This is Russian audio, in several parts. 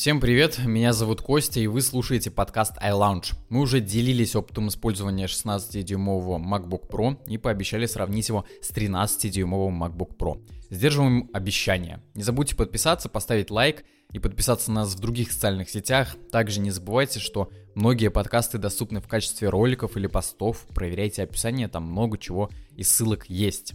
Всем привет, меня зовут Костя, и вы слушаете подкаст iLounge. Мы уже делились опытом использования 16-дюймового MacBook Pro и пообещали сравнить его с 13-дюймовым MacBook Pro. Сдерживаем обещания. Не забудьте подписаться, поставить лайк и подписаться на нас в других социальных сетях. Также не забывайте, что многие подкасты доступны в качестве роликов или постов. Проверяйте описание, там много чего и ссылок есть.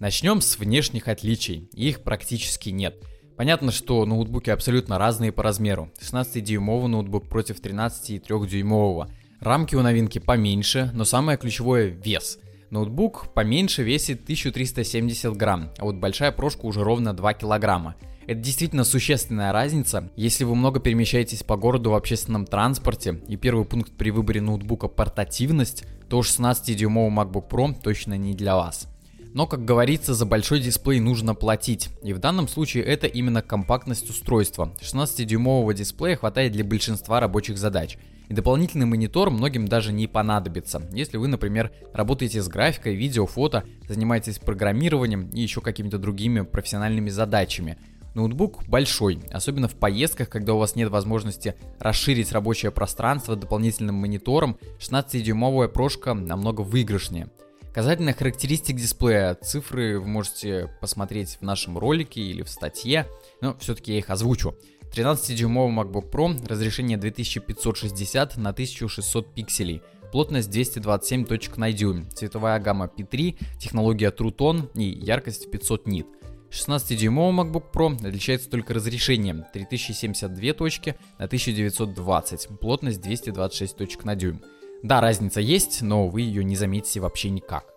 Начнем с внешних отличий. Их практически нет. Понятно, что ноутбуки абсолютно разные по размеру. 16-дюймовый ноутбук против 13,3-дюймового. Рамки у новинки поменьше, но самое ключевое – вес. Ноутбук поменьше весит 1370 грамм, а вот большая прошка уже ровно 2 килограмма. Это действительно существенная разница. Если вы много перемещаетесь по городу в общественном транспорте, и первый пункт при выборе ноутбука – портативность, то 16-дюймовый MacBook Pro точно не для вас. Но, как говорится, за большой дисплей нужно платить. И в данном случае это именно компактность устройства. 16-дюймового дисплея хватает для большинства рабочих задач. И дополнительный монитор многим даже не понадобится. Если вы, например, работаете с графикой, видео, фото, занимаетесь программированием и еще какими-то другими профессиональными задачами. Ноутбук большой, особенно в поездках, когда у вас нет возможности расширить рабочее пространство дополнительным монитором, 16-дюймовая прошка намного выигрышнее. Касательно характеристик дисплея, цифры вы можете посмотреть в нашем ролике или в статье, но все-таки я их озвучу. 13-дюймовый MacBook Pro, разрешение 2560 на 1600 пикселей, плотность 227 точек на дюйм, цветовая гамма P3, технология True Tone и яркость 500 нит. 16-дюймовый MacBook Pro отличается только разрешением 3072 точки на 1920, плотность 226 точек на дюйм. Да, разница есть, но вы ее не заметите вообще никак.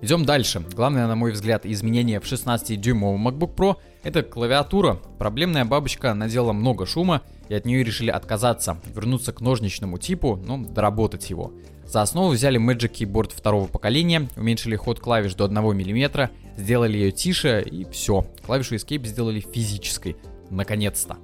Идем дальше. Главное, на мой взгляд, изменение в 16-дюймовом MacBook Pro – это клавиатура. Проблемная бабочка наделала много шума, и от нее решили отказаться, вернуться к ножничному типу, но доработать его. За основу взяли Magic Keyboard второго поколения, уменьшили ход клавиш до 1 мм, сделали ее тише и все. Клавишу Escape сделали физической. Наконец-то.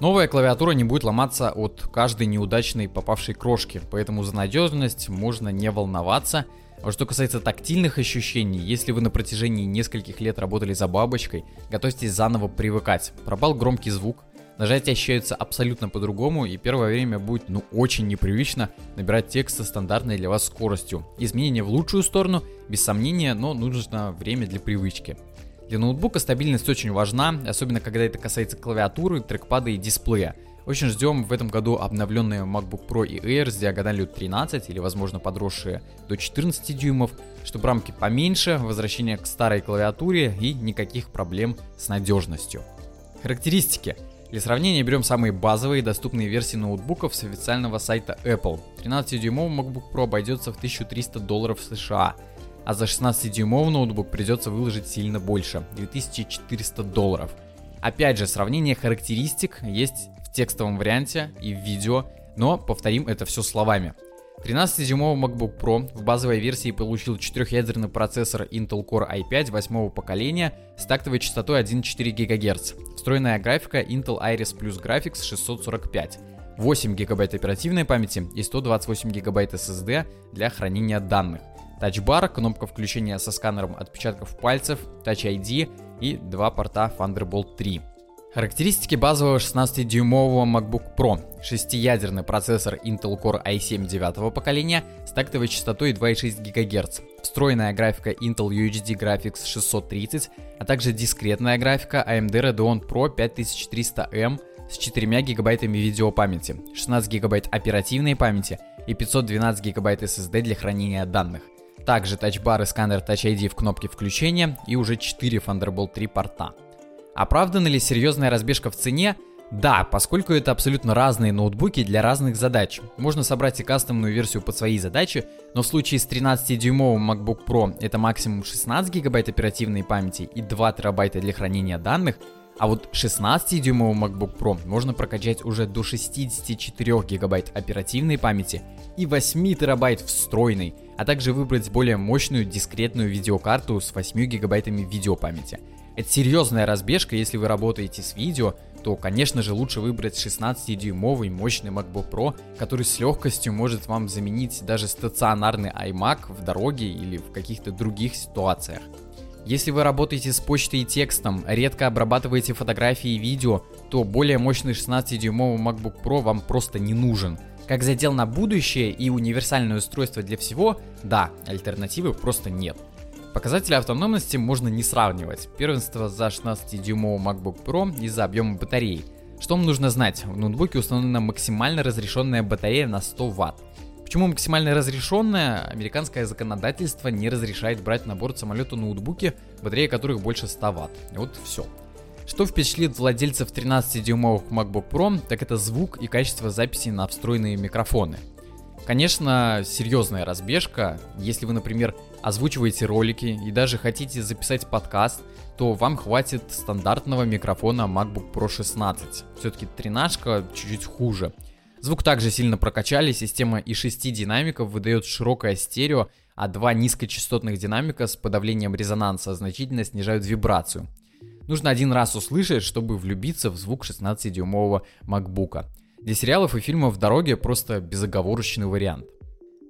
Новая клавиатура не будет ломаться от каждой неудачной попавшей крошки, поэтому за надежность можно не волноваться. А что касается тактильных ощущений, если вы на протяжении нескольких лет работали за бабочкой, готовьтесь заново привыкать. Пропал громкий звук, нажатия ощущаются абсолютно по-другому, и первое время будет ну очень непривычно набирать текст со стандартной для вас скоростью. Изменения в лучшую сторону, без сомнения, но нужно время для привычки. Для ноутбука стабильность очень важна, особенно когда это касается клавиатуры, трекпада и дисплея. Очень ждем в этом году обновленные MacBook Pro и Air с диагональю 13 или возможно подросшие до 14 дюймов, чтобы рамки поменьше, возвращение к старой клавиатуре и никаких проблем с надежностью. Характеристики. Для сравнения берем самые базовые доступные версии ноутбуков с официального сайта Apple. 13-дюймовый MacBook Pro обойдется в 1300 долларов США – а за 16-дюймовый ноутбук придется выложить сильно больше – 2400 долларов. Опять же, сравнение характеристик есть в текстовом варианте и в видео, но повторим это все словами. 13-дюймовый MacBook Pro в базовой версии получил 4-ядерный процессор Intel Core i5 8 поколения с тактовой частотой 1,4 ГГц, встроенная графика Intel Iris Plus Graphics 645, 8 ГБ оперативной памяти и 128 ГБ SSD для хранения данных – тачбар, кнопка включения со сканером отпечатков пальцев, Touch ID и два порта Thunderbolt 3. Характеристики базового 16-дюймового MacBook Pro. Шестиядерный процессор Intel Core i7 9 поколения с тактовой частотой 2,6 ГГц, встроенная графика Intel UHD Graphics 630, а также дискретная графика AMD Radeon Pro 5300M с 4 гигабайтами видеопамяти, 16 гигабайт оперативной памяти и 512 гигабайт SSD для хранения данных – также тачбар и сканер Touch ID в кнопке включения и уже 4 Thunderbolt 3 порта. Оправдана ли серьезная разбежка в цене? Да, поскольку это абсолютно разные ноутбуки для разных задач. Можно собрать и кастомную версию под свои задачи, но в случае с 13-дюймовым MacBook Pro это максимум 16 гигабайт оперативной памяти и 2 терабайта для хранения данных, а вот 16-дюймовый MacBook Pro можно прокачать уже до 64 гигабайт оперативной памяти и 8 терабайт встроенной, а также выбрать более мощную дискретную видеокарту с 8 гигабайтами видеопамяти. Это серьезная разбежка, если вы работаете с видео, то, конечно же, лучше выбрать 16-дюймовый мощный MacBook Pro, который с легкостью может вам заменить даже стационарный iMac в дороге или в каких-то других ситуациях. Если вы работаете с почтой и текстом, редко обрабатываете фотографии и видео, то более мощный 16-дюймовый MacBook Pro вам просто не нужен. Как задел на будущее и универсальное устройство для всего, да, альтернативы просто нет. Показатели автономности можно не сравнивать. Первенство за 16-дюймовый MacBook Pro из-за объема батареи. Что вам нужно знать? В ноутбуке установлена максимально разрешенная батарея на 100 Вт. Почему максимально разрешенная? Американское законодательство не разрешает брать на борт самолета ноутбуки, батарея которых больше 100 Вт. Вот все. Что впечатлит владельцев 13-дюймовых MacBook Pro, так это звук и качество записи на встроенные микрофоны. Конечно, серьезная разбежка. Если вы, например, озвучиваете ролики и даже хотите записать подкаст, то вам хватит стандартного микрофона MacBook Pro 16. Все-таки 13 чуть-чуть хуже. Звук также сильно прокачали, система и 6 динамиков выдает широкое стерео, а два низкочастотных динамика с подавлением резонанса значительно снижают вибрацию. Нужно один раз услышать, чтобы влюбиться в звук 16-дюймового MacBook. Для сериалов и фильмов в дороге просто безоговорочный вариант.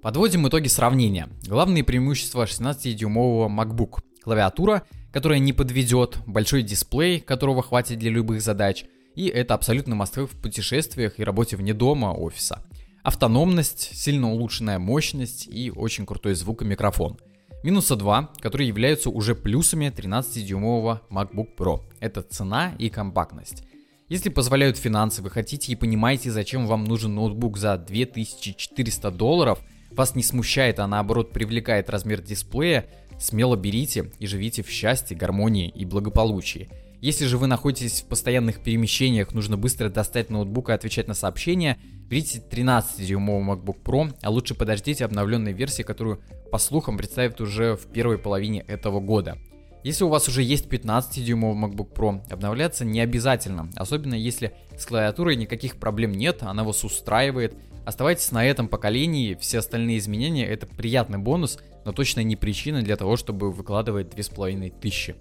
Подводим итоги сравнения. Главные преимущества 16-дюймового MacBook. Клавиатура, которая не подведет, большой дисплей, которого хватит для любых задач – и это абсолютно мастер в путешествиях и работе вне дома, офиса. Автономность, сильно улучшенная мощность и очень крутой звук и микрофон. Минуса 2, которые являются уже плюсами 13-дюймового MacBook Pro. Это цена и компактность. Если позволяют финансы, вы хотите и понимаете, зачем вам нужен ноутбук за 2400 долларов, вас не смущает, а наоборот привлекает размер дисплея, смело берите и живите в счастье, гармонии и благополучии. Если же вы находитесь в постоянных перемещениях, нужно быстро достать ноутбук и отвечать на сообщения, берите 13-дюймовый MacBook Pro, а лучше подождите обновленной версии, которую, по слухам, представят уже в первой половине этого года. Если у вас уже есть 15-дюймовый MacBook Pro, обновляться не обязательно, особенно если с клавиатурой никаких проблем нет, она вас устраивает. Оставайтесь на этом поколении, все остальные изменения это приятный бонус, но точно не причина для того, чтобы выкладывать 2500.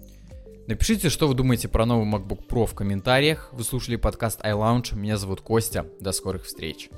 Напишите, что вы думаете про новый MacBook Pro в комментариях. Вы слушали подкаст iLounge. Меня зовут Костя. До скорых встреч.